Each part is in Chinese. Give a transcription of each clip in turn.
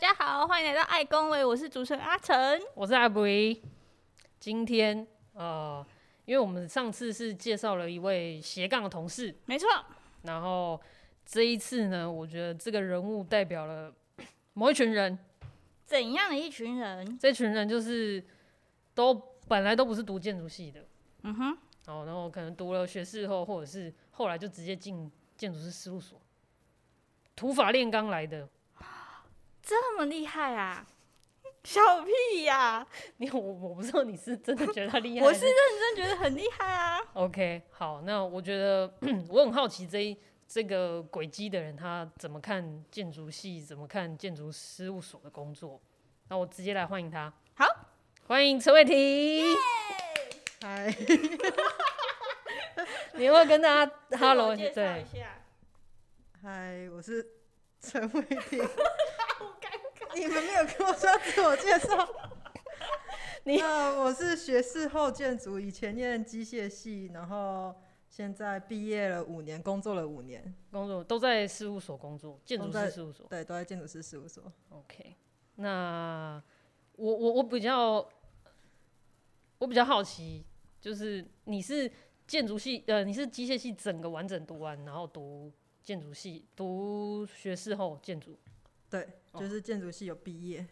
大家好，欢迎来到爱工位，我是主持人阿成，我是阿布。今天呃，因为我们上次是介绍了一位斜杠的同事，没错。然后这一次呢，我觉得这个人物代表了某一群人。怎样的一群人？这群人就是都本来都不是读建筑系的，嗯哼。哦，然后可能读了学士后，或者是后来就直接进建筑师事务所，土法炼钢来的。这么厉害啊！小屁呀、啊！你我我不知道你是真的觉得他厉害，我是认真觉得很厉害啊。OK，好，那我觉得 我很好奇这一这个轨迹的人他怎么看建筑系，怎么看建筑事务所的工作。那我直接来欢迎他。好，欢迎陈伟霆。嗨，你有没有跟大家 Hello 介绍一下？嗨，我是陈伟霆。你们没有跟我说自我介绍。你好，我是学士后建筑，以前念机械系，然后现在毕业了五年，工作了五年，工作都在事务所工作，建筑师事务所。对，都在建筑师事务所。OK，那我我我比较我比较好奇，就是你是建筑系呃，你是机械系整个完整读完，然后读建筑系，读学士后建筑。对，就是建筑系有毕业，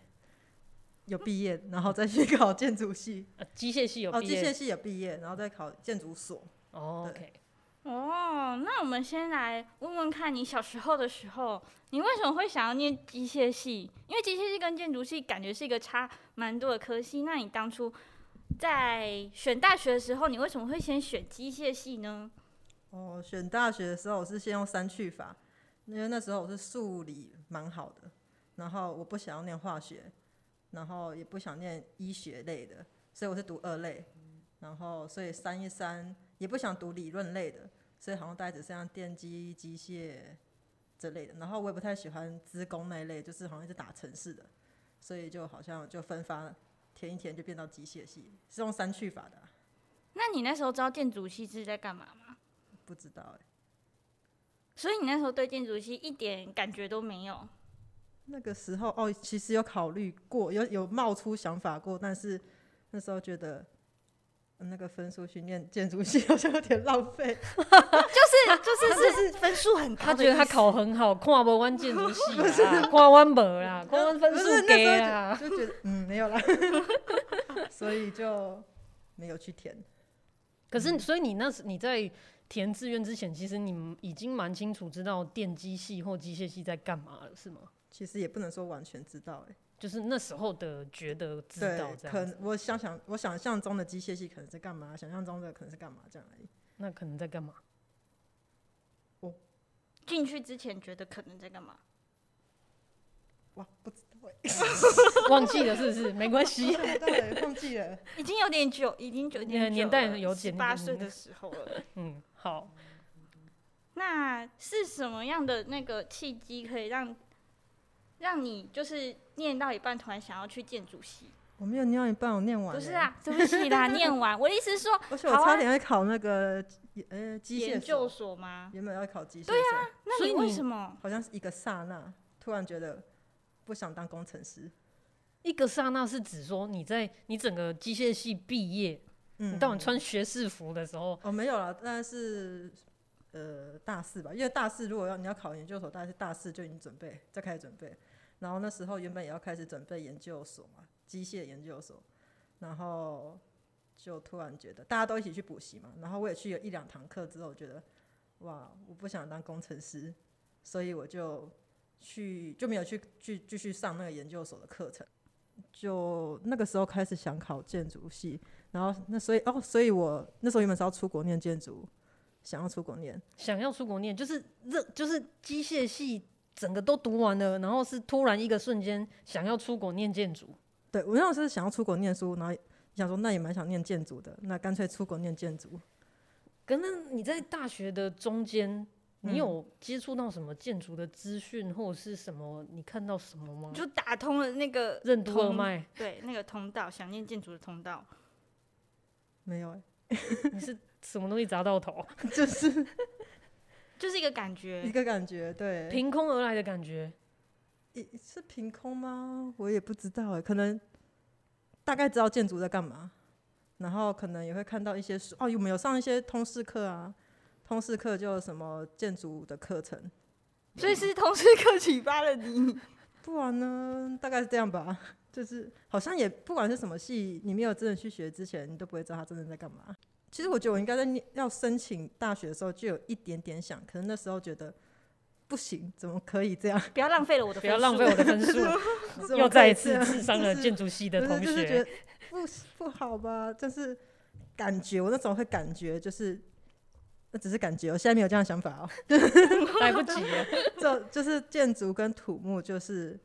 有毕业，然后再去考建筑系。呃，机械系有毕业，哦，机械系有毕业，然后再考建筑所。哦，OK。哦，那我们先来问问看你小时候的时候，你为什么会想要念机械系？因为机械系跟建筑系感觉是一个差蛮多的科系。那你当初在选大学的时候，你为什么会先选机械系呢？哦，选大学的时候我是先用删去法。因为那时候我是数理蛮好的，然后我不想要念化学，然后也不想念医学类的，所以我是读二类，然后所以三一三，也不想读理论类的，所以好像大概只剩下电机、机械之类的，然后我也不太喜欢资工那一类，就是好像是打城市的，所以就好像就分发填一填就变到机械系，是用删去法的啊。那你那时候知道建筑系是在干嘛吗？不知道哎。所以你那时候对建筑系一点感觉都没有？那个时候哦，其实有考虑过，有有冒出想法过，但是那时候觉得那个分数去念建筑系 好像有点浪费。就是就是是分数很高，他觉得他考很好，跨不完建筑系啊，跨完本啦，跨完分数给啦，就觉得嗯没有啦，所以就没有去填。可是，所以你那时你在。填志愿之前，其实你们已经蛮清楚知道电机系或机械系在干嘛了，是吗？其实也不能说完全知道，哎，就是那时候的觉得知道这样。可能我想想，我想象中的机械系可能在干嘛，想象中的可能是干嘛这样而已。那可能在干嘛？我进去之前觉得可能在干嘛？哇，不知道。忘记了是不是？没关系，对，忘记了，已经有点久，已经九年年代有点八岁的时候了。嗯，好。那是什么样的那个契机可以让让你就是念到一半突然想要去建筑系？我没有念到一半，我念完。不是啊，对不起啦，念完。我的意思是说，而且我差点要考那个呃机械研究所吗？原本要考机械。对啊，那你为什么？好像是一个刹那，突然觉得。不想当工程师，一个刹那是指说你在你整个机械系毕业，嗯，你当你穿学士服的时候，哦，没有了，但是呃大四吧，因为大四如果要你要考研究所，大概是大四就已经准备，再开始准备，然后那时候原本也要开始准备研究所嘛，机械研究所，然后就突然觉得大家都一起去补习嘛，然后我也去了一两堂课之后，觉得哇，我不想当工程师，所以我就。去就没有去去继续上那个研究所的课程，就那个时候开始想考建筑系，然后那所以哦，所以我那时候原本是要出国念建筑，想要出国念，想要出国念，就是热就是机械系整个都读完了，然后是突然一个瞬间想要出国念建筑。对，我那时候是想要出国念书，然后想说那也蛮想念建筑的，那干脆出国念建筑。可能你在大学的中间。你有接触到什么建筑的资讯，或者是什么？你看到什么吗？就打通了那个任督二脉，对，那个通道，想念建筑的通道。没有哎，你是什么东西砸到头？就是，就是一个感觉，一个感觉，对，凭空而来的感觉。是凭空吗？我也不知道哎，可能大概知道建筑在干嘛，然后可能也会看到一些书哦，有没有上一些通识课啊？通识课就什么建筑的课程，所以是通识课启发了你？不然呢？大概是这样吧。就是好像也不管是什么系，你没有真的去学之前，你都不会知道他真的在干嘛。其实我觉得我应该在要申请大学的时候就有一点点想，可能那时候觉得不行，怎么可以这样？不要浪费了我的，不要浪费我的分数，又再一次刺伤了建筑系的同学。就是就是、觉得不不好吧？就是感觉我那时候会感觉就是，那只是感觉，我现在没有这样的想法哦，来不及了。就就是建筑跟土木就是。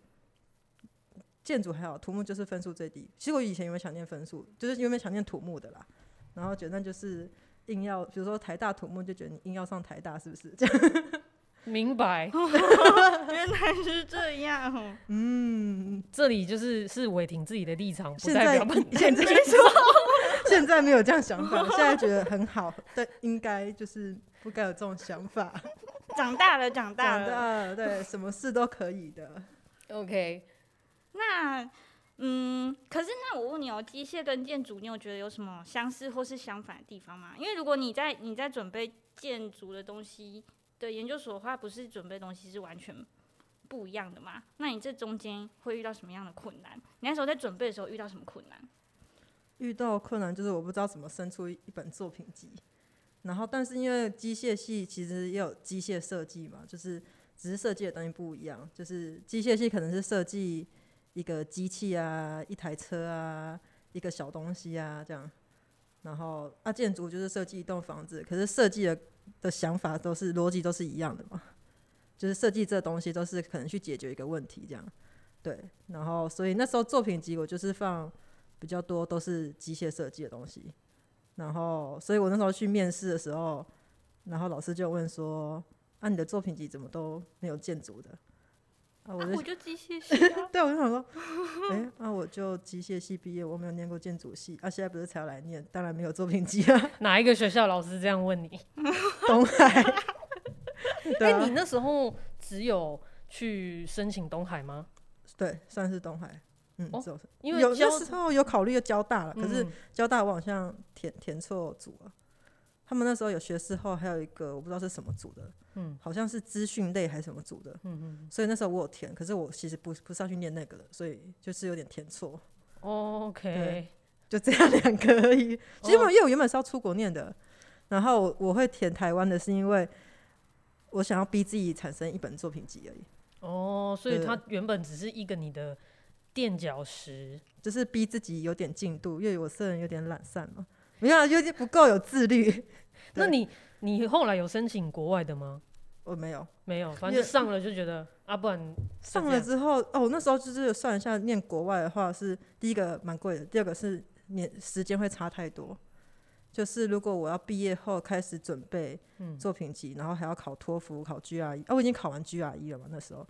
建筑还好，土木就是分数最低。其实我以前有没有想念分数，就是有没有想念土木的啦。然后觉得那就是硬要，比如说台大土木，就觉得你硬要上台大，是不是？这样明白，原来是这样。嗯，这里就是是伟霆自己的立场，不代表现在 现在没有这样想法，现在觉得很好，但应该就是不该有这种想法。长大了，长大了，长大了，对，什么事都可以的。OK。那，嗯，可是那我问你哦，机械跟建筑，你有觉得有什么相似或是相反的地方吗？因为如果你在你在准备建筑的东西的研究所的话，不是准备东西是完全不一样的嘛？那你这中间会遇到什么样的困难？你那时候在准备的时候遇到什么困难？遇到困难就是我不知道怎么生出一本作品集，然后但是因为机械系其实也有机械设计嘛，就是只是设计的东西不一样，就是机械系可能是设计。一个机器啊，一台车啊，一个小东西啊，这样。然后啊，建筑就是设计一栋房子，可是设计的的想法都是逻辑都是一样的嘛，就是设计这东西都是可能去解决一个问题这样。对，然后所以那时候作品集我就是放比较多都是机械设计的东西。然后，所以我那时候去面试的时候，然后老师就问说：“啊，你的作品集怎么都没有建筑的？”啊，我就机械系，对，我就想说，哎、欸，那、啊、我就机械系毕业，我没有念过建筑系，啊，现在不是才要来念，当然没有作品集啊。哪一个学校老师这样问你？东海。哎、啊欸，你那时候只有去申请东海吗？对，算是东海。嗯，哦、是因为有那时候有考虑交大了，可是交大我好像填填错组了。他们那时候有学士后，还有一个我不知道是什么组的。嗯，好像是资讯类还是什么组的，嗯嗯，所以那时候我有填，可是我其实不不是要去念那个的，所以就是有点填错。Oh, OK，就这样两个而已。其实我因为我原本是要出国念的，然后我，我会填台湾的，是因为我想要逼自己产生一本作品集而已。哦，所以它原本只是一个你的垫脚石，就是逼自己有点进度，因为我这人有点懒散嘛，没有，有点不够有自律。那你？你后来有申请国外的吗？我没有，没有，反正上了就觉得啊，不然上了之后哦，那时候就是算一下，念国外的话是第一个蛮贵的，第二个是年时间会差太多。就是如果我要毕业后开始准备作品集，嗯、然后还要考托福、考 GRE，哦，我已经考完 GRE 了嘛，那时候，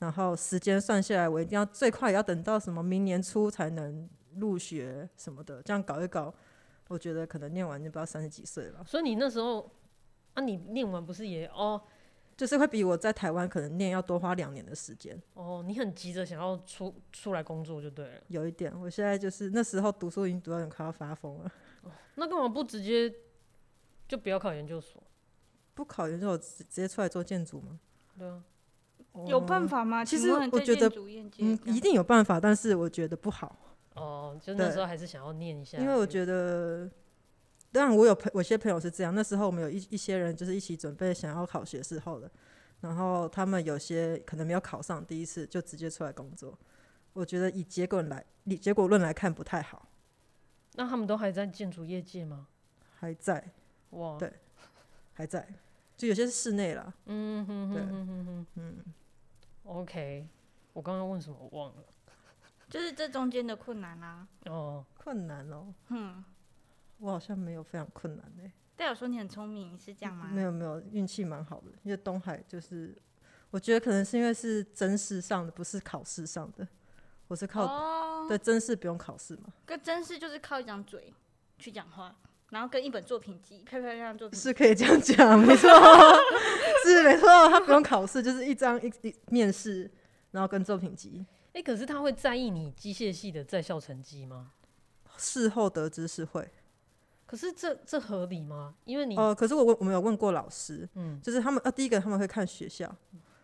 然后时间算下来，我一定要最快也要等到什么明年初才能入学什么的，这样搞一搞，我觉得可能念完就不知道三十几岁了。所以你那时候。那、啊、你念完不是也哦，就是会比我在台湾可能念要多花两年的时间哦。你很急着想要出出来工作就对了。有一点，我现在就是那时候读书已经读到有点快要发疯了。哦、那干嘛不直接就不要考研究所？不考研究所直接出来做建筑吗？对啊，有办法吗？其实我觉得嗯，一定有办法，但是我觉得不好。哦，就那时候还是想要念一下，因为我觉得。当然，我有朋，有些朋友是这样。那时候我们有一一些人就是一起准备想要考学士后的，然后他们有些可能没有考上，第一次就直接出来工作。我觉得以结果来，以结果论来看不太好。那他们都还在建筑业界吗？还在。哇，对，还在。就有些是室内了。嗯哼哼对，哼哼哼，嗯。OK，我刚刚问什么我忘了。就是这中间的困难啊。哦，困难哦。嗯。我好像没有非常困难呢、欸。代表说你很聪明，是这样吗？没有没有，运气蛮好的。因为东海就是，我觉得可能是因为是真试上的，不是考试上的。我是靠、哦、对真试不用考试嘛？跟真试就是靠一张嘴去讲话，然后跟一本作品集漂漂亮亮作品是可以这样讲，没错，是没错。他不用考试，就是一张一一面试，然后跟作品集。哎、欸，可是他会在意你机械系的在校成绩吗？事后得知是会。可是这这合理吗？因为你哦、呃，可是我问我们有问过老师，嗯，就是他们呃，第一个他们会看学校，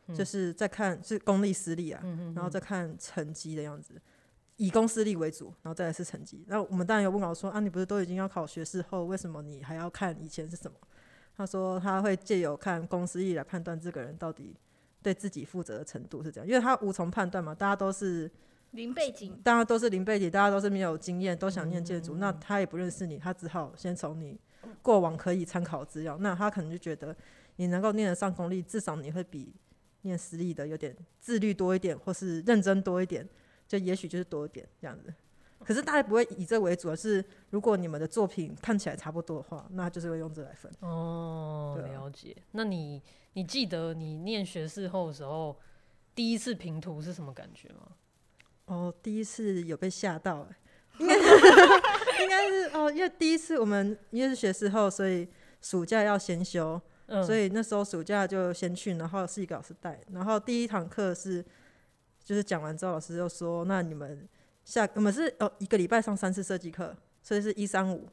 嗯、就是在看是公立私立啊，嗯、哼哼然后再看成绩的样子，以公私立为主，然后再来是成绩。那我们当然有问老师说啊，你不是都已经要考学士后，为什么你还要看以前是什么？他说他会借由看公私立来判断这个人到底对自己负责的程度是这样，因为他无从判断嘛，大家都是。零背景，大家都是零背景，大家都是没有经验，都想念建筑，那他也不认识你，他只好先从你过往可以参考资料，那他可能就觉得你能够念得上公立，至少你会比念私立的有点自律多一点，或是认真多一点，就也许就是多一点这样子。可是大家不会以这为主，而是如果你们的作品看起来差不多的话，那就是会用这来分。哦，啊、了解。那你你记得你念学士后的时候，第一次评图是什么感觉吗？哦，第一次有被吓到，应该是应该是哦，因为第一次我们因为是学士后，所以暑假要先修，嗯、所以那时候暑假就先去，然后是一个老师带，然后第一堂课是就是讲完之后，老师就说，那你们下我们是哦一个礼拜上三次设计课，所以是一三五，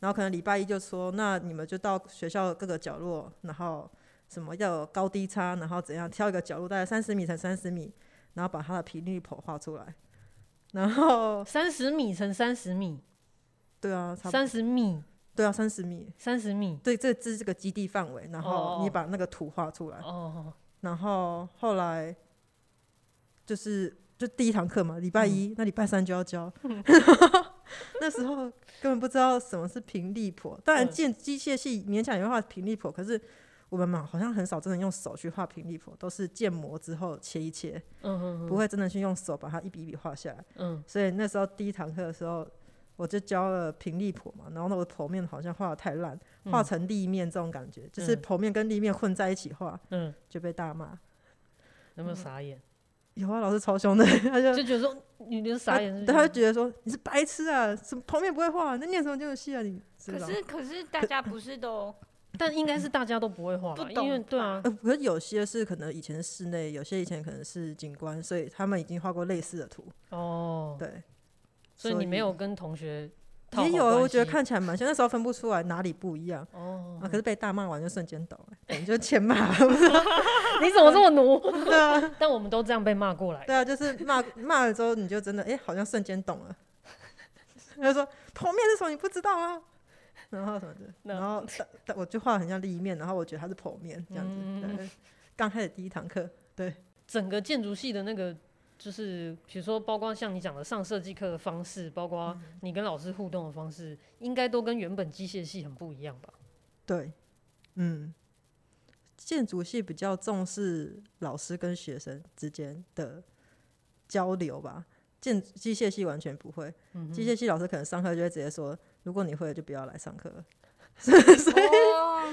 然后可能礼拜一就说，那你们就到学校各个角落，然后什么要有高低差，然后怎样挑一个角落，大概三十米乘三十米。然后把它的频率谱画出来，然后三十米乘三十米，对啊，三十米，对啊，三十米，三十米，对，这这是这个基地范围，然后你把那个图画出来，哦，然后后来就是就第一堂课嘛，礼拜一，嗯、那礼拜三就要交，嗯、那时候根本不知道什么是平立谱，当然建机械系勉强也会画平立谱，可是。我们嘛，好像很少真的用手去画平立谱，都是建模之后切一切，嗯嗯，不会真的去用手把它一笔一笔画下来。嗯，所以那时候第一堂课的时候，我就教了平立谱嘛，然后那个剖面好像画的太烂，画成立面这种感觉，嗯、就是剖面跟立面混在一起画，嗯，就被大骂。有没有傻眼？有啊，老师超凶的，他就就觉得说你就是傻眼是是，对，他就觉得说你是白痴啊，什么剖面不会画，那念什么建筑系啊你？可是可是大家不是都。但应该是大家都不会画，不懂，因为对啊，呃，可是有些是可能以前室内，有些以前可能是景观，所以他们已经画过类似的图。哦，对，所以你没有跟同学也有，我觉得看起来蛮像，那时候分不出来哪里不一样。哦，啊，可是被大骂完就瞬间懂了，你就欠骂，你怎么这么奴？对啊，但我们都这样被骂过来。对啊，就是骂骂了之后，你就真的哎，好像瞬间懂了。他就说剖面是什么？你不知道吗？然后什么的，然后 但我就画得很像立面，然后我觉得它是剖面这样子。嗯，刚开始第一堂课，对，整个建筑系的那个，就是比如说，包括像你讲的上设计课的方式，包括你跟老师互动的方式，应该都跟原本机械系很不一样吧？对，嗯，建筑系比较重视老师跟学生之间的交流吧，建机械系完全不会。机械系老师可能上课就会直接说。如果你会，就不要来上课。所以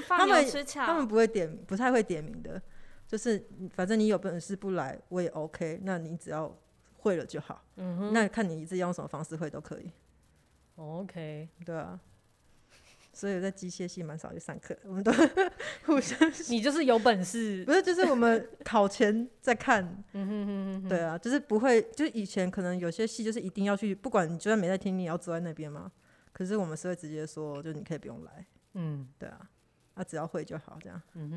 他们他们不会点，不太会点名的，就是反正你有本事不来，我也 OK。那你只要会了就好。嗯哼。那看你自己用什么方式会都可以。OK，对啊。所以在机械系蛮少去上课，我们都 互相。你就是有本事，不是？就是我们考前在看。嗯哼哼哼。对啊，就是不会，就是以前可能有些系就是一定要去，不管你就算没在听，你也要坐在那边嘛。可是我们是会直接说，就你可以不用来，嗯，对啊，啊只要会就好，这样，嗯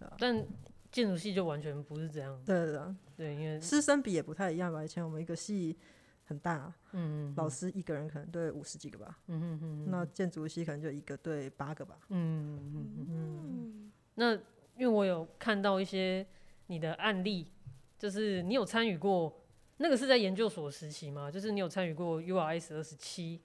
哼，啊、但建筑系就完全不是这样，对对对，对，因为师生比也不太一样吧。以前我们一个系很大，嗯，老师一个人可能对五十几个吧，嗯哼哼，那建筑系可能就一个对八个吧，嗯嗯嗯嗯。那因为我有看到一些你的案例，就是你有参与过，那个是在研究所时期吗？就是你有参与过 URS 二十七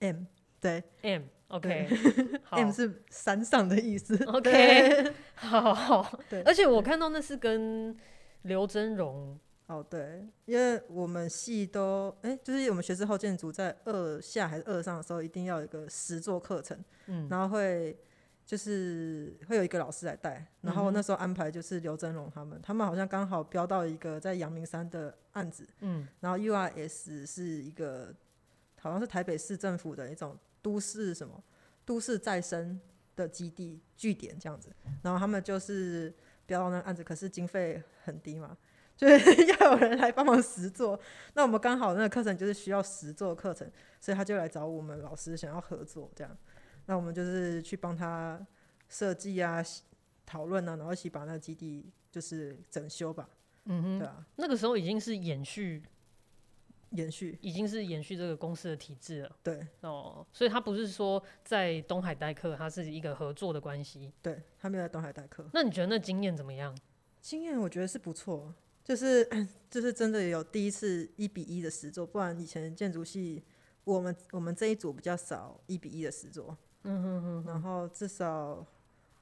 M。对，M，OK，M 是山上的意思，OK，好 好，对，而且我看到那是跟刘真荣，哦，对，因为我们系都，哎、欸，就是我们学士后建筑在二下还是二上的时候，一定要有一个实作课程，嗯，然后会就是会有一个老师来带，然后那时候安排就是刘真荣他们，他们好像刚好标到一个在阳明山的案子，嗯，然后 URS 是一个好像是台北市政府的一种。都市什么？都市再生的基地据点这样子，然后他们就是标到那个案子，可是经费很低嘛，就是 要有人来帮忙实做。那我们刚好那个课程就是需要实做课程，所以他就来找我们老师想要合作这样。那我们就是去帮他设计啊、讨论啊，然后一起把那个基地就是整修吧。嗯哼，对啊，那个时候已经是延续。延续已经是延续这个公司的体制了，对哦，所以他不是说在东海代课，他是一个合作的关系，对，他没有在东海代课。那你觉得那经验怎么样？经验我觉得是不错，就是 就是真的有第一次一比一的实作，不然以前建筑系我们我们这一组比较少一比一的实作，嗯哼哼，然后至少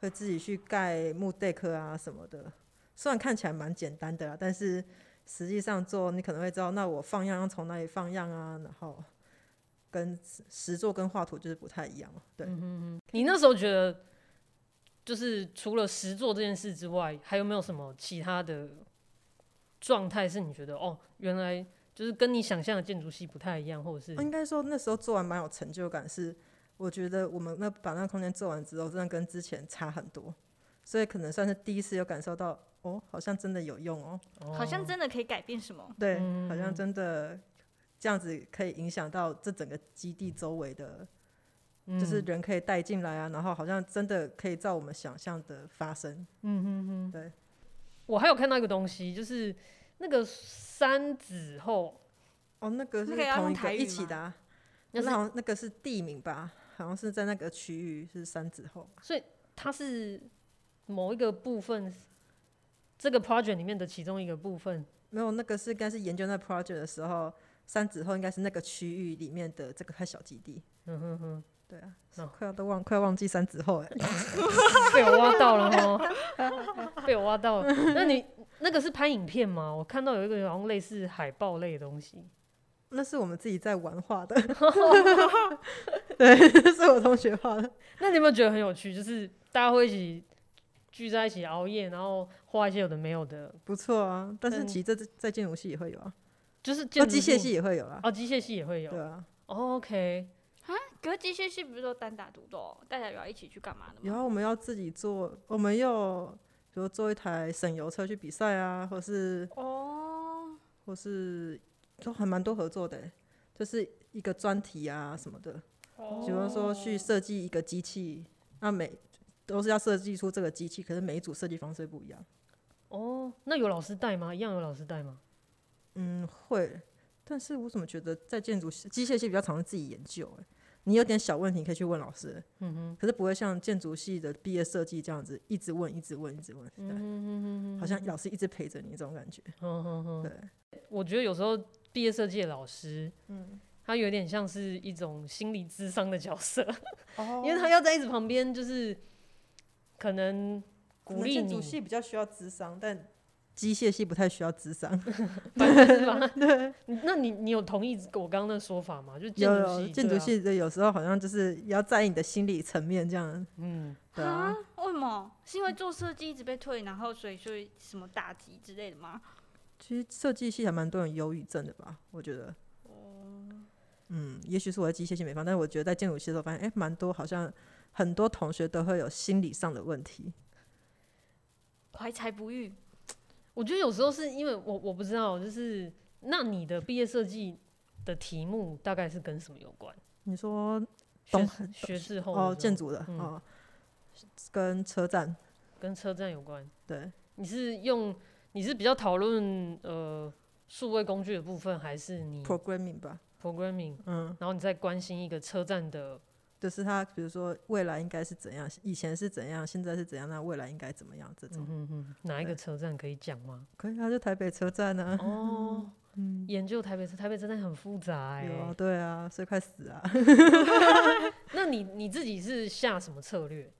会自己去盖木 deck 啊什么的，虽然看起来蛮简单的啦，但是。实际上做，你可能会知道，那我放样要从哪里放样啊？然后跟实作跟画图就是不太一样。对，嗯哼哼，你那时候觉得，就是除了实作这件事之外，还有没有什么其他的状态是你觉得哦，原来就是跟你想象的建筑系不太一样，或者是应该说那时候做完蛮有成就感，是我觉得我们那把那个空间做完之后，真的跟之前差很多，所以可能算是第一次有感受到。哦，好像真的有用哦，好像真的可以改变什么？对，好像真的这样子可以影响到这整个基地周围的，就是人可以带进来啊，然后好像真的可以照我们想象的发生。嗯哼哼，对。我还有看到一个东西，就是那个三子后，哦，那个是同一个一起的啊，那好像那个是地名吧？好像是在那个区域是三子后，所以它是某一个部分。这个 project 里面的其中一个部分，没有那个是应该是研究那 project 的时候，三指后应该是那个区域里面的这个太小基地。嗯哼哼，对啊，快要都忘快要忘记三指后哎，被我挖到了哦，被我挖到了。那你那个是拍影片吗？我看到有一个好像类似海报类的东西，那是我们自己在玩画的，对，是我同学画的。那你有没有觉得很有趣？就是大家会一起。聚在一起熬夜，然后画一些有的没有的，不错啊。但是其实这在建筑系也会有啊，就是建机械系也会有啊。哦，机械系也会有。对啊。OK。啊，可是机械系不是都单打独斗，大家有要一起去干嘛的吗？然后我们要自己做，我们要比如做一台省油车去比赛啊，或是哦，或是都还蛮多合作的，就是一个专题啊什么的。哦。比如说去设计一个机器，那每。都是要设计出这个机器，可是每一组设计方式不一样。哦，那有老师带吗？一样有老师带吗？嗯，会。但是我怎么觉得在建筑机械系比较常自己研究？哎，你有点小问题可以去问老师。嗯哼。可是不会像建筑系的毕业设计这样子，一直问，一直问，一直问。对。嗯哼哼哼。好像老师一直陪着你这种感觉。嗯哼哼。对。我觉得有时候毕业设计的老师，嗯，他有点像是一种心理智商的角色。哦。因为他要在一直旁边，就是。可能鼓励你。建筑系比较需要智商，但机械系不太需要智商，是吧？对。那你你有同意我刚刚的说法吗？就建筑系，建筑系的有时候好像就是要在意你的心理层面这样。嗯，对啊。为什么？是因为做设计一直被退，然后所以所以什么打击之类的吗？其实设计系还蛮多人忧郁症的吧？我觉得。哦。嗯，也许是我在机械系没发，但是我觉得在建筑系的时候发现，哎，蛮多好像。很多同学都会有心理上的问题，怀才不遇。我觉得有时候是因为我我不知道，就是那你的毕业设计的题目大概是跟什么有关？你说学学士后哦，建筑的、嗯、哦，跟车站跟车站有关。对，你是用你是比较讨论呃数位工具的部分，还是你 programming 吧？programming，嗯，然后你再关心一个车站的。就是他，比如说未来应该是怎样，以前是怎样，现在是怎样，那未来应该怎么样？这种，哪一个车站可以讲吗？可以啊，就台北车站呢、啊。哦，嗯，研究台北车，台北车站很复杂哎、欸。有啊，对啊，所以快死啊。那你你自己是下什么策略？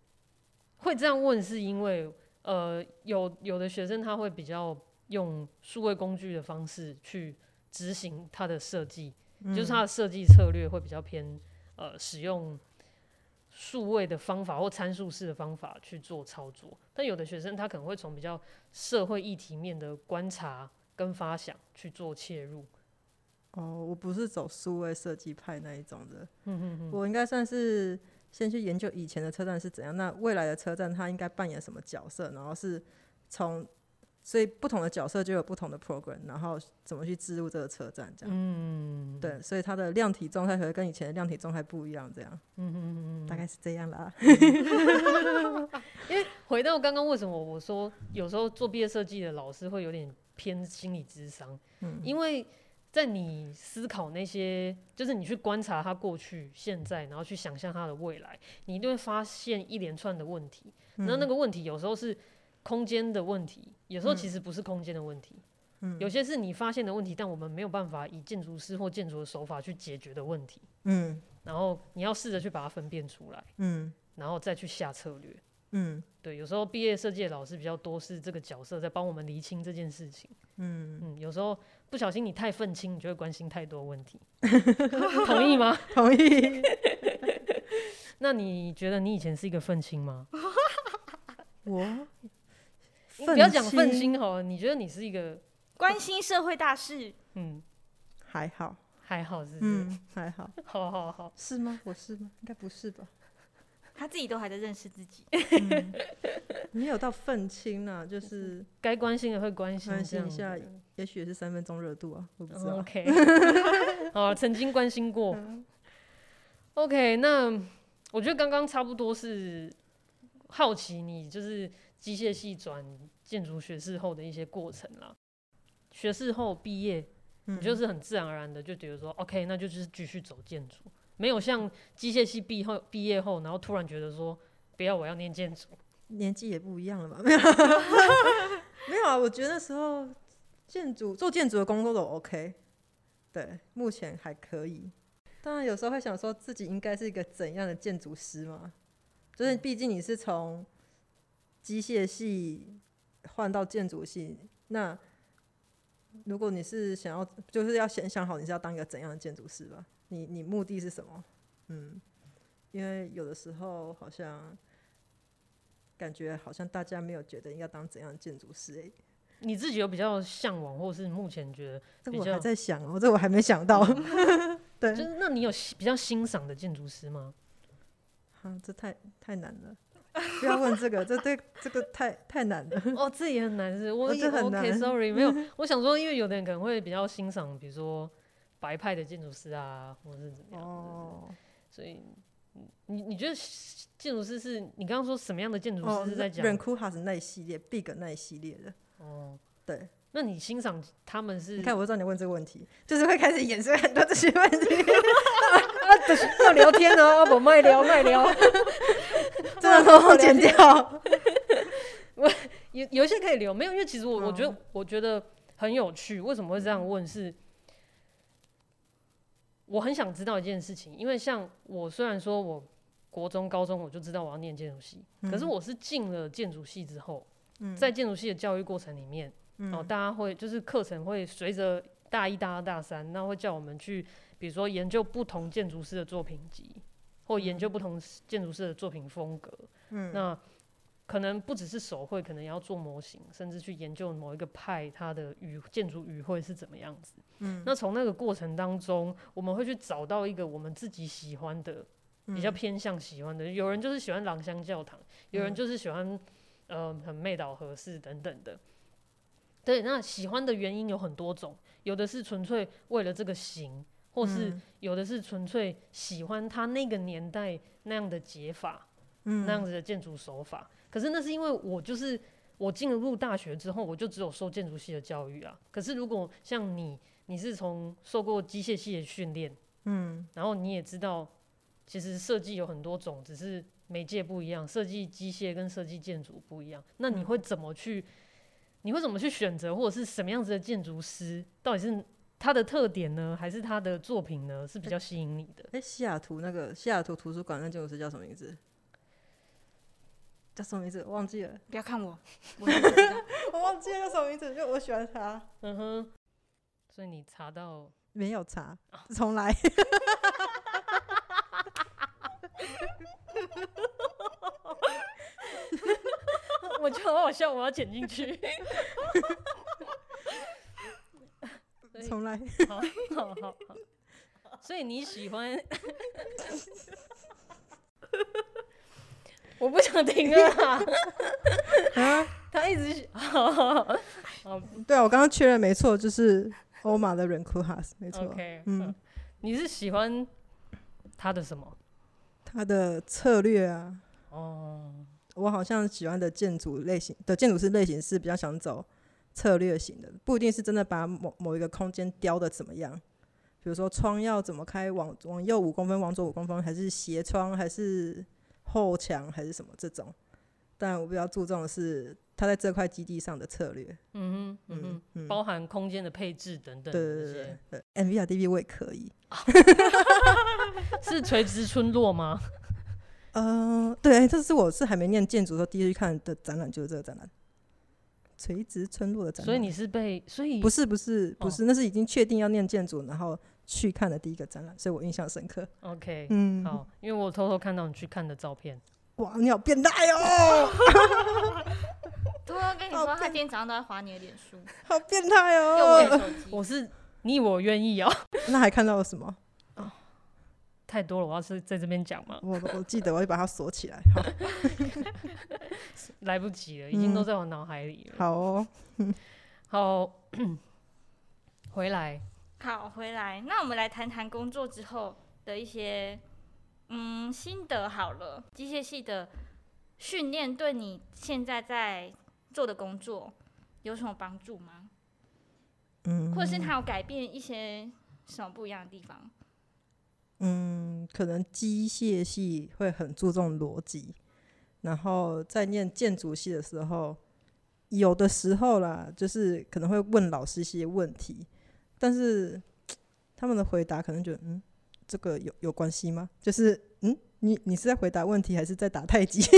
会这样问是因为，呃，有有的学生他会比较用数位工具的方式去执行他的设计，嗯、就是他的设计策略会比较偏呃使用。数位的方法或参数式的方法去做操作，但有的学生他可能会从比较社会议题面的观察跟发想去做切入。哦，我不是走数位设计派那一种的，我应该算是先去研究以前的车站是怎样，那未来的车站它应该扮演什么角色，然后是从所以不同的角色就有不同的 program，然后怎么去置入这个车站这样。嗯，对，所以它的量体状态会跟以前的量体状态不一样，这样。嗯嗯嗯，大概是这样啦。因为回到刚刚，为什么我说有时候做毕业设计的老师会有点偏心理智商？嗯，因为在你思考那些，就是你去观察他过去、现在，然后去想象他的未来，你一定会发现一连串的问题。然后那个问题有时候是空间的问题，有时候其实不是空间的问题。嗯，有些是你发现的问题，但我们没有办法以建筑师或建筑的手法去解决的问题。嗯，然后你要试着去把它分辨出来。嗯，然后再去下策略。嗯，对，有时候毕业设计的老师比较多是这个角色在帮我们厘清这件事情。嗯嗯，有时候不小心你太愤青，你就会关心太多问题。同意吗？同意。那你觉得你以前是一个愤青吗？我，你不要讲愤青好了。你觉得你是一个关心社会大事？嗯，还好，还好是不是？嗯，还好。好好好，是吗？我是吗？应该不是吧？他自己都还在认识自己。嗯、没有到愤青呢，就是该关心的会关心，关心一下，也许也是三分钟热度啊，我不知道。OK，好，曾经关心过。OK，那我觉得刚刚差不多是好奇你就是机械系转建筑学士后的一些过程啦。学士后毕业，你就是很自然而然的就觉得说，OK，那就是继续走建筑。没有像机械系毕后毕业后，然后突然觉得说不要，我要念建筑。年纪也不一样了嘛，没有，没有啊。我觉得那时候建筑做建筑的工作都 OK，对，目前还可以。当然有时候会想说自己应该是一个怎样的建筑师嘛，就是毕竟你是从机械系换到建筑系，那如果你是想要，就是要先想好你是要当一个怎样的建筑师吧。你你目的是什么？嗯，因为有的时候好像感觉好像大家没有觉得应该当怎样的建筑师哎、欸。你自己有比较向往，或是目前觉得？这我还在想哦，这我还没想到。对，就是那你有比较欣赏的建筑师吗？啊，这太太难了，不要问这个，这对这个太太难了。哦，这也很难是，我这很难。OK，Sorry，没有。我想说，因为有的人可能会比较欣赏，比如说。白派的建筑师啊，或者是怎么样？哦，所以你你觉得建筑师是你刚刚说什么样的建筑师是在讲？忍库哈斯那一系列，Big 那一系列的。哦，对。那你欣赏他们是？你看，我知道你问这个问题，就是会开始衍生很多这些问题。要聊天哦，我卖聊卖聊，剪掉。我有有一些可以留，没有，因为其实我我觉得我觉得很有趣。为什么会这样问？是。我很想知道一件事情，因为像我虽然说我国中、高中我就知道我要念建筑系，嗯、可是我是进了建筑系之后，嗯、在建筑系的教育过程里面，嗯、哦，大家会就是课程会随着大一、大二、大三，那会叫我们去，比如说研究不同建筑师的作品集，或研究不同建筑师的作品风格，嗯，那。可能不只是手绘，可能也要做模型，甚至去研究某一个派它的语建筑语汇是怎么样子。嗯，那从那个过程当中，我们会去找到一个我们自己喜欢的，比较偏向喜欢的。嗯、有人就是喜欢朗香教堂，有人就是喜欢、嗯、呃很媚岛和世等等的。对，那喜欢的原因有很多种，有的是纯粹为了这个型，或是有的是纯粹喜欢他那个年代那样的解法，嗯，那样子的建筑手法。可是那是因为我就是我进入大学之后，我就只有受建筑系的教育啊。可是如果像你，你是从受过机械系的训练，嗯，然后你也知道，其实设计有很多种，只是媒介不一样，设计机械跟设计建筑不一样。那你会怎么去？你会怎么去选择，或者是什么样子的建筑师？到底是他的特点呢，还是他的作品呢？是比较吸引你的？哎、欸，西雅图那个西雅图图书馆那建筑师叫什么名字？叫什么名字？我忘记了。不要看我，我，我忘记了叫什么名字。就我喜欢他。嗯哼。所以你查到？没有查。重来。我觉得好好笑，我要剪进去。好好好好。所以你喜欢？我不想听了啊！他他一直对啊，我刚刚确认没错，就是欧玛的 Renkuhas，没错。OK，嗯，你是喜欢他的什么？他的策略啊。哦，我好像喜欢的建筑类型的建筑师类型是比较想走策略型的，不一定是真的把某某一个空间雕的怎么样。比如说窗要怎么开，往往右五公分，往左五公分，还是斜窗，还是后墙，还是什么这种。但我比较注重的是他在这块基地上的策略。嗯哼，嗯哼，嗯包含空间的配置等等。对对对对，MVRDV 我也可以。是垂直村落吗？呃，对，这是我是还没念建筑的时候第一次去看的展览，就是这个展览。垂直村落的展览，所以你是被，所以不是不是不是，哦、那是已经确定要念建筑，然后去看的第一个展览，所以我印象深刻。OK，嗯，好，因为我偷偷看到你去看的照片。哇，你好变态哦！偷偷跟你说，他今天早上都在划你的脸书，好变态哦！用我手 机，我是你我愿意哦。那还看到了什么？太多了，我要是在这边讲嘛？我我记得，我会把它锁起来。好，来不及了，已经都在我脑海里了。嗯、好哦，好，回来，好回来。那我们来谈谈工作之后的一些嗯心得好了。机械系的训练对你现在在做的工作有什么帮助吗？嗯，或者是它有改变一些什么不一样的地方？嗯，可能机械系会很注重逻辑，然后在念建筑系的时候，有的时候啦，就是可能会问老师一些问题，但是他们的回答可能觉得，嗯，这个有有关系吗？就是，嗯，你你是在回答问题，还是在打太极？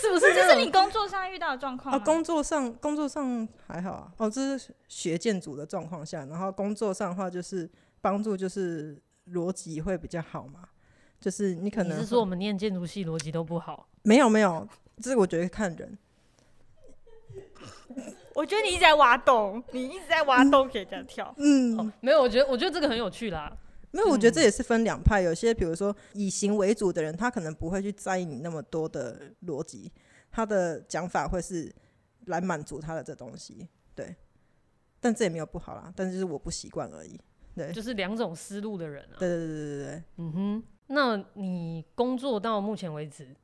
是不是？这是你工作上遇到的状况啊？工作上工作上还好啊。哦，这是学建筑的状况下，然后工作上的话就是帮助就是。逻辑会比较好嘛？就是你可能你是说我们念建筑系逻辑都不好？没有没有，这是我觉得看人。我觉得你一直在挖洞，你一直在挖洞给人家跳。嗯、哦，没有，我觉得我觉得这个很有趣啦。没有，我觉得这也是分两派。有些比如说以形为主的人，他可能不会去在意你那么多的逻辑，他的讲法会是来满足他的这东西。对，但这也没有不好啦，但是就是我不习惯而已。对，就是两种思路的人啊。对对对对对，嗯哼。那你工作到目前为止，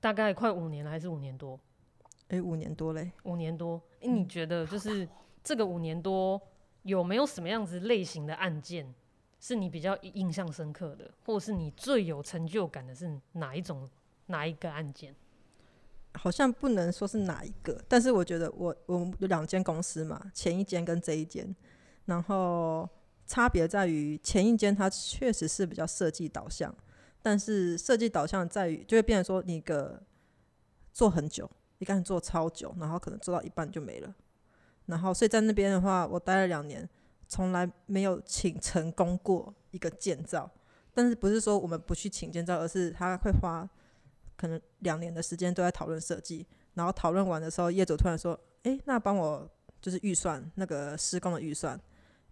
大概快五年了，还是五年多？哎、欸，五年多嘞。五年多。哎、欸，你觉得就是这个五年多，有没有什么样子类型的案件是你比较印象深刻的，或者是你最有成就感的是哪一种哪一个案件？好像不能说是哪一个，但是我觉得我我有两间公司嘛，前一间跟这一间，然后。差别在于前一间它确实是比较设计导向，但是设计导向在于就会变成说你个做很久，你开始做超久，然后可能做到一半就没了。然后所以在那边的话，我待了两年，从来没有请成功过一个建造。但是不是说我们不去请建造，而是他会花可能两年的时间都在讨论设计，然后讨论完的时候，业主突然说：“诶，那帮我就是预算那个施工的预算。”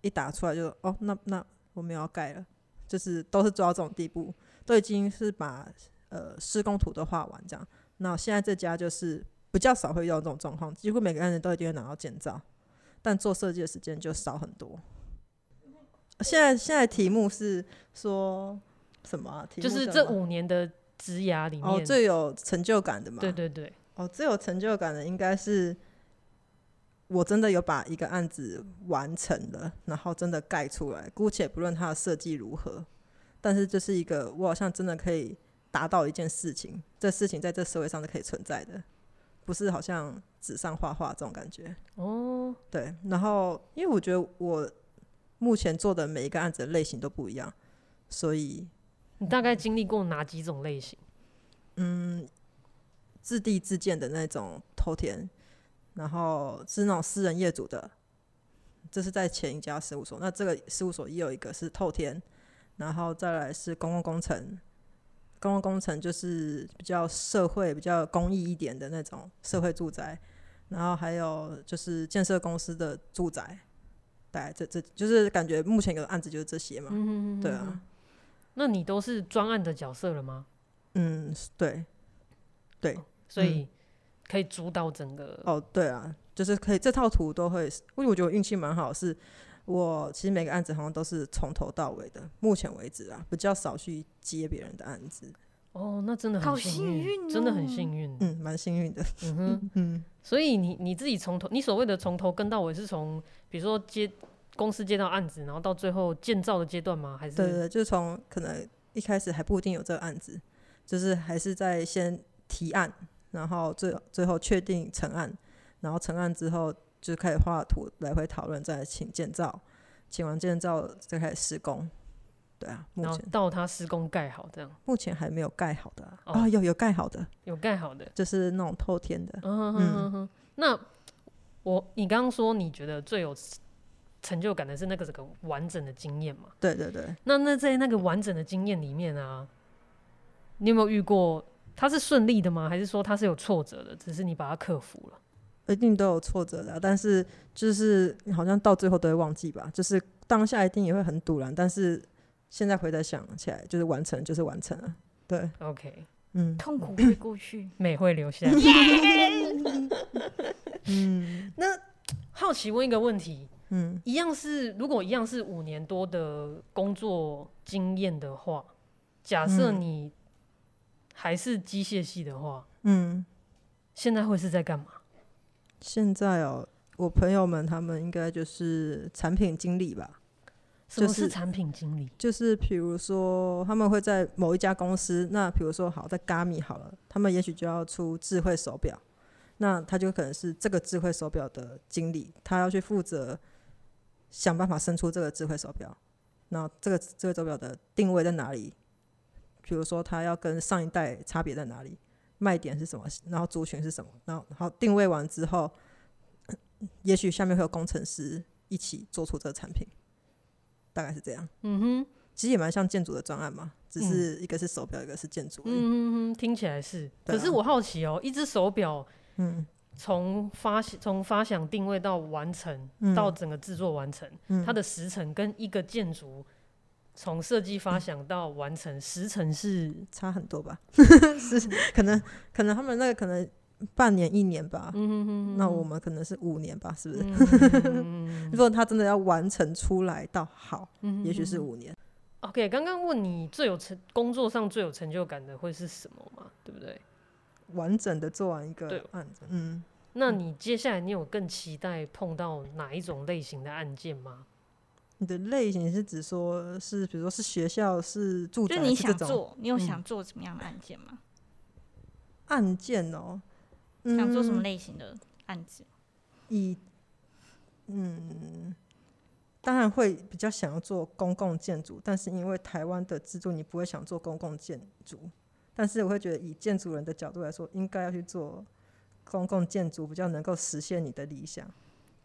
一打出来就哦，那那我们要盖了，就是都是做到这种地步，都已经是把呃施工图都画完这样。那现在这家就是比较少会遇到这种状况，几乎每个案子都一定会拿到建造，但做设计的时间就少很多。现在现在题目是说什么啊？题目就是这五年的职涯里面哦，最有成就感的嘛？对对对，哦，最有成就感的应该是。我真的有把一个案子完成了，然后真的盖出来。姑且不论它的设计如何，但是这是一个我好像真的可以达到一件事情，这事情在这社会上是可以存在的，不是好像纸上画画这种感觉。哦，对。然后，因为我觉得我目前做的每一个案子的类型都不一样，所以你大概经历过哪几种类型？嗯，自地自建的那种透天。然后是那种私人业主的，这是在前一家事务所。那这个事务所也有一个是透天，然后再来是公共工程。公共工程就是比较社会、比较公益一点的那种社会住宅。然后还有就是建设公司的住宅。大概，这这就是感觉目前有的案子就是这些嘛。嗯，对啊。那你都是专案的角色了吗？嗯，对，对，所以。嗯可以主导整个。哦，对啊，就是可以这套图都会，因为我觉得我运气蛮好，是我其实每个案子好像都是从头到尾的，目前为止啊，比较少去接别人的案子。哦，那真的很幸运，哦、真的很幸运，嗯，蛮幸运的。嗯哼，嗯，所以你你自己从头，你所谓的从头跟到尾，是从比如说接公司接到案子，然后到最后建造的阶段吗？还是？对对，就是从可能一开始还不一定有这个案子，就是还是在先提案，然后最最后确定成案，然后成案之后就开始画图，来回讨论，再请建造，请完建造再开始施工。对啊，目前到他施工盖好这样，目前还没有盖好的啊，哦哦、有有盖好的，有盖好的，就是那种透天的。嗯哼哼哼，那我你刚刚说你觉得最有成就感的是那个这个完整的经验嘛？对对对。那那在那个完整的经验里面啊，你有没有遇过它是顺利的吗？还是说它是有挫折的？只是你把它克服了？一定都有挫折的啊，但是就是好像到最后都会忘记吧。就是当下一定也会很堵然，但是。现在回头想起来，就是完成，就是完成了。对，OK，嗯，痛苦会过去，美会留下。嗯，那好奇问一个问题，嗯，一样是如果一样是五年多的工作经验的话，假设你还是机械系的话，嗯，现在会是在干嘛？现在哦，我朋友们他们应该就是产品经理吧。什么是产品经理？就是比如说，他们会在某一家公司，那比如说好在 Garmin 好了，他们也许就要出智慧手表，那他就可能是这个智慧手表的经理，他要去负责想办法生出这个智慧手表。那这个智慧手表的定位在哪里？比如说，它要跟上一代差别在哪里？卖点是什么？然后族群是什么？然后好定位完之后，也许下面会有工程师一起做出这个产品。大概是这样，嗯哼，其实也蛮像建筑的专案嘛，只是一个是手表，一个是建筑。嗯哼，听起来是。可是我好奇哦，一只手表，嗯，从发从发想定位到完成，到整个制作完成，它的时程跟一个建筑从设计发想到完成时程是差很多吧？是可能可能他们那个可能。半年一年吧，嗯、哼哼哼，那我们可能是五年吧，是不是？嗯、哼哼哼如果他真的要完成出来到好，嗯、哼哼也许是五年。OK，刚刚问你最有成工作上最有成就感的会是什么嘛？对不对？完整的做完一个案子，对嗯。那你接下来你有更期待碰到哪一种类型的案件吗？你的类型是指说是，比如说是学校，是住宅，就你想做，你有想做什么样的案件吗？嗯、案件哦。想做什么类型的案子？以嗯，当然会比较想要做公共建筑，但是因为台湾的制度，你不会想做公共建筑。但是我会觉得，以建筑人的角度来说，应该要去做公共建筑，比较能够实现你的理想。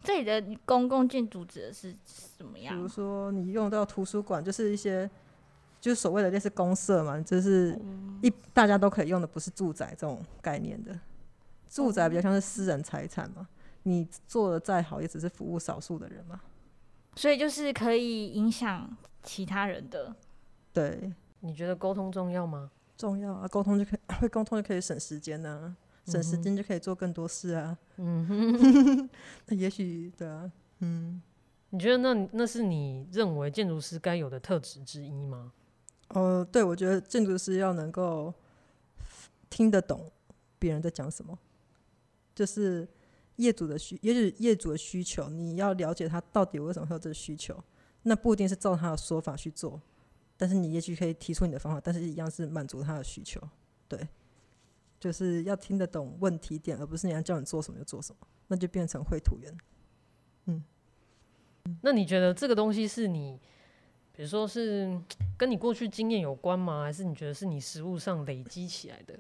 这里的公共建筑指的是什么样？比如说，你用到图书馆，就是一些就是所谓的类似公社嘛，就是一大家都可以用的，不是住宅这种概念的。住宅比较像是私人财产嘛，你做的再好，也只是服务少数的人嘛。所以就是可以影响其他人的。对，你觉得沟通重要吗？重要啊，沟通就可以 会沟通就可以省时间呢、啊，省时间就可以做更多事啊。嗯哼，那也许对啊，嗯，你觉得那那是你认为建筑师该有的特质之一吗？呃，对，我觉得建筑师要能够听得懂别人在讲什么。就是业主的需，也许业主的需求，你要了解他到底为什么会有这个需求。那不一定是照他的说法去做，但是你也许可以提出你的方法，但是一样是满足他的需求。对，就是要听得懂问题点，而不是人家叫你做什么就做什么，那就变成绘图员。嗯，那你觉得这个东西是你，比如说是跟你过去经验有关吗？还是你觉得是你实物上累积起来的？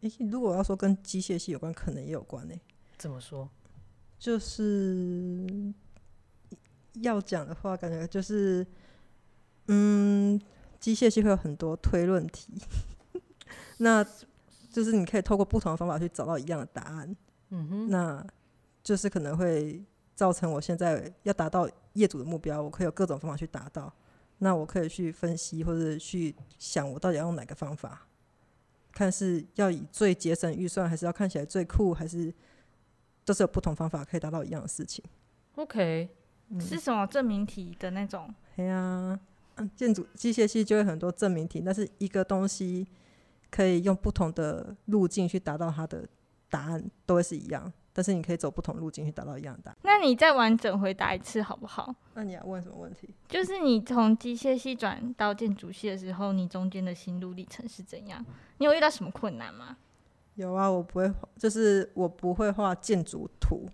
欸、如果要说跟机械系有关，可能也有关呢、欸。怎么说？就是要讲的话，感觉就是，嗯，机械系会有很多推论题，那就是你可以透过不同的方法去找到一样的答案。嗯哼，那就是可能会造成我现在要达到业主的目标，我可以有各种方法去达到。那我可以去分析或者去想，我到底要用哪个方法。看是要以最节省预算，还是要看起来最酷，还是都是有不同方法可以达到一样的事情。OK，、嗯、是什么证明题的那种？对啊，建筑机械系就会很多证明题，但是一个东西可以用不同的路径去达到它的答案，都会是一样。但是你可以走不同路径去达到一样的答案。那你再完整回答一次好不好？那你要问什么问题？就是你从机械系转到建筑系的时候，你中间的心路历程是怎样？你有遇到什么困难吗？有啊，我不会，就是我不会画建筑图，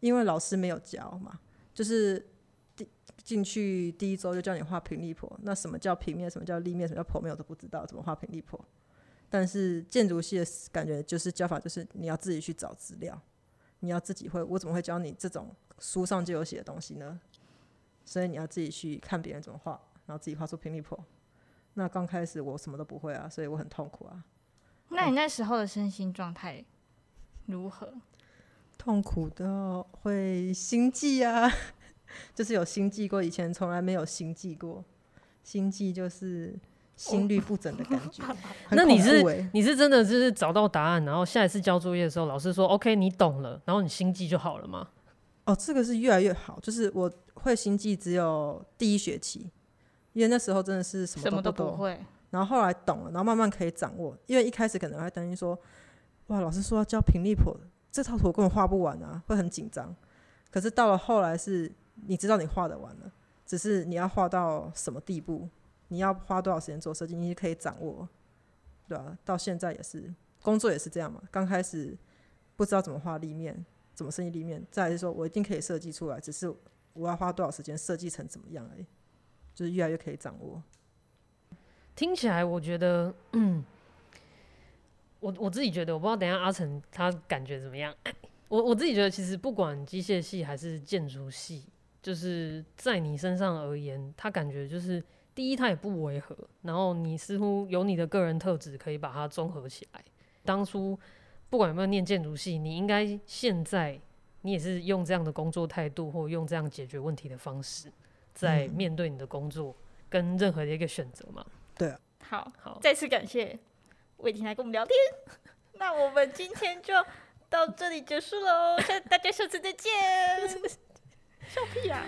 因为老师没有教嘛。就是第进去第一周就叫你画平立坡，那什么叫平面？什么叫立面？什么叫剖面？我都不知道怎么画平立坡。但是建筑系的感觉就是教法，就是你要自己去找资料。你要自己会，我怎么会教你这种书上就有写的东西呢？所以你要自己去看别人怎么画，然后自己画出平立坡。那刚开始我什么都不会啊，所以我很痛苦啊。那你那时候的身心状态如何？痛苦的会心悸啊，就是有心悸过，以前从来没有心悸过。心悸就是。心律不整的感觉，欸、那你是你是真的就是找到答案，然后下一次交作业的时候，老师说 OK 你懂了，然后你心悸就好了吗？哦，这个是越来越好，就是我会心悸只有第一学期，因为那时候真的是什么都不懂，什么都不会，然后后来懂了，然后慢慢可以掌握。因为一开始可能还担心说，哇，老师说要教平立谱，这套图我根本画不完啊，会很紧张。可是到了后来是，你知道你画得完了，只是你要画到什么地步。你要花多少时间做设计，你可以掌握，对啊，到现在也是，工作也是这样嘛。刚开始不知道怎么画立面，怎么设计立面，再来是说我一定可以设计出来，只是我要花多少时间设计成怎么样而已，就是越来越可以掌握。听起来我觉得，嗯，我我自己觉得，我不知道等下阿成他感觉怎么样。我我自己觉得，其实不管机械系还是建筑系，就是在你身上而言，他感觉就是。第一，它也不违和，然后你似乎有你的个人特质，可以把它综合起来。当初不管有没有念建筑系，你应该现在你也是用这样的工作态度，或用这样解决问题的方式，在面对你的工作跟任何的一个选择嘛？对啊。好，好，再次感谢魏婷来跟我们聊天。那我们今天就到这里结束喽，下大家下次再见。笑屁啊！